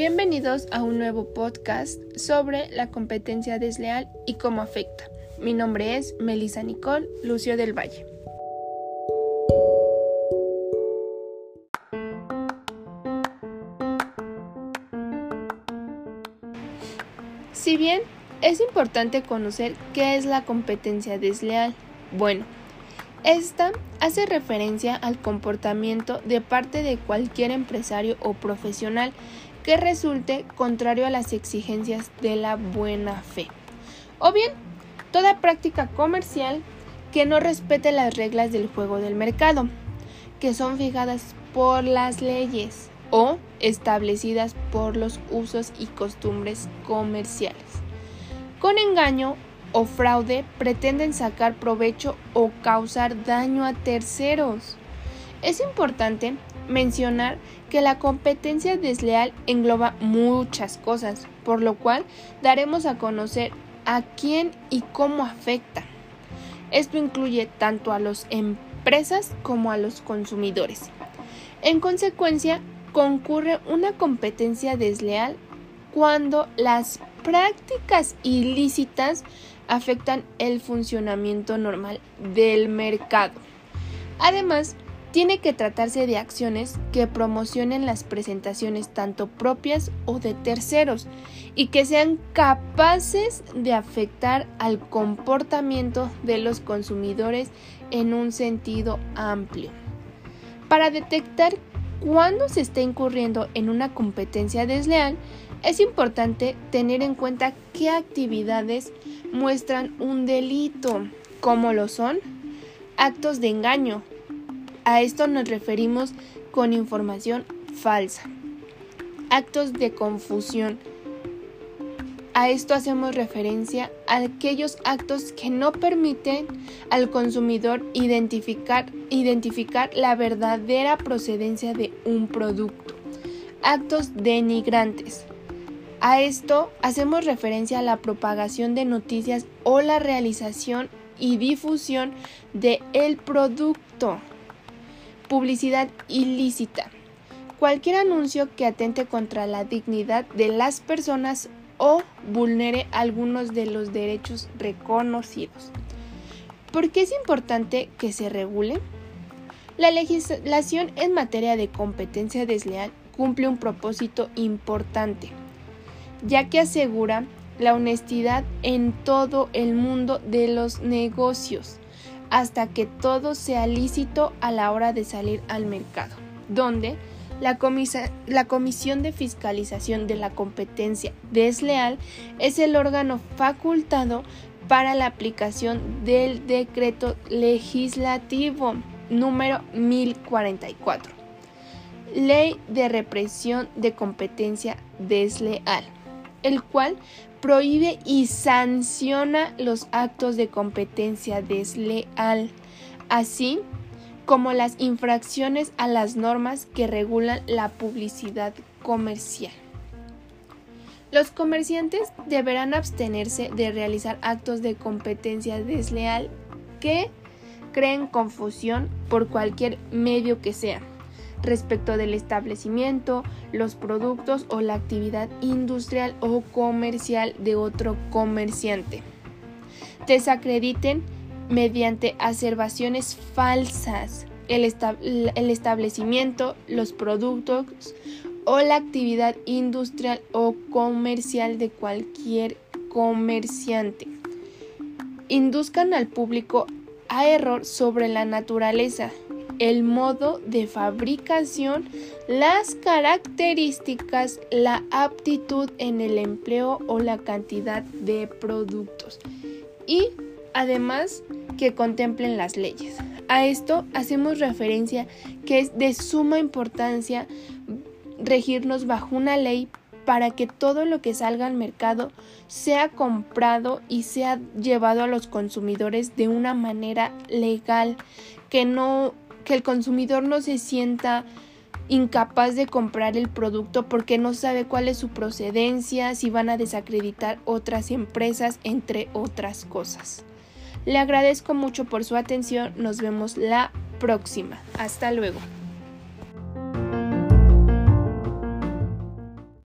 Bienvenidos a un nuevo podcast sobre la competencia desleal y cómo afecta. Mi nombre es Melissa Nicole Lucio del Valle. Si bien es importante conocer qué es la competencia desleal, bueno, esta hace referencia al comportamiento de parte de cualquier empresario o profesional que resulte contrario a las exigencias de la buena fe. O bien, toda práctica comercial que no respete las reglas del juego del mercado, que son fijadas por las leyes o establecidas por los usos y costumbres comerciales. Con engaño o fraude pretenden sacar provecho o causar daño a terceros. Es importante mencionar que la competencia desleal engloba muchas cosas, por lo cual daremos a conocer a quién y cómo afecta. Esto incluye tanto a las empresas como a los consumidores. En consecuencia, concurre una competencia desleal cuando las prácticas ilícitas afectan el funcionamiento normal del mercado. Además, tiene que tratarse de acciones que promocionen las presentaciones tanto propias o de terceros y que sean capaces de afectar al comportamiento de los consumidores en un sentido amplio. Para detectar cuándo se está incurriendo en una competencia desleal, es importante tener en cuenta qué actividades muestran un delito, como lo son actos de engaño. A esto nos referimos con información falsa. Actos de confusión. A esto hacemos referencia a aquellos actos que no permiten al consumidor identificar, la verdadera procedencia de un producto. Actos denigrantes. A esto hacemos referencia a la propagación de noticias o la realización y difusión de el producto. Publicidad ilícita. Cualquier anuncio que atente contra la dignidad de las personas o vulnere algunos de los derechos reconocidos. ¿Por qué es importante que se regule? La legislación en materia de competencia desleal cumple un propósito importante ya que asegura la honestidad en todo el mundo de los negocios, hasta que todo sea lícito a la hora de salir al mercado, donde la, Comisión de Fiscalización de la Competencia Desleal es el órgano facultado para la aplicación del decreto legislativo número 1044, Ley de Represión de Competencia Desleal el cual prohíbe y sanciona los actos de competencia desleal, así como las infracciones a las normas que regulan la publicidad comercial. Los comerciantes deberán abstenerse de realizar actos de competencia desleal que creen confusión por cualquier medio que sea respecto del establecimiento, los productos o la actividad industrial o comercial de otro comerciante. Desacrediten mediante acervaciones falsas el, establecimiento, los productos o la actividad industrial o comercial de cualquier comerciante. Induzcan al público a error sobre la naturaleza el modo de fabricación, las características, la aptitud en el empleo o la cantidad de productos y además que contemplen las leyes. A esto hacemos referencia que es de suma importancia regirnos bajo una ley para que todo lo que salga al mercado sea comprado y sea llevado a los consumidores de una manera legal, que no que el consumidor no se sienta incapaz de comprar el producto porque no sabe cuál es su procedencia, si van a desacreditar otras empresas, entre otras cosas. Le agradezco mucho por su atención, nos vemos la próxima. Hasta luego.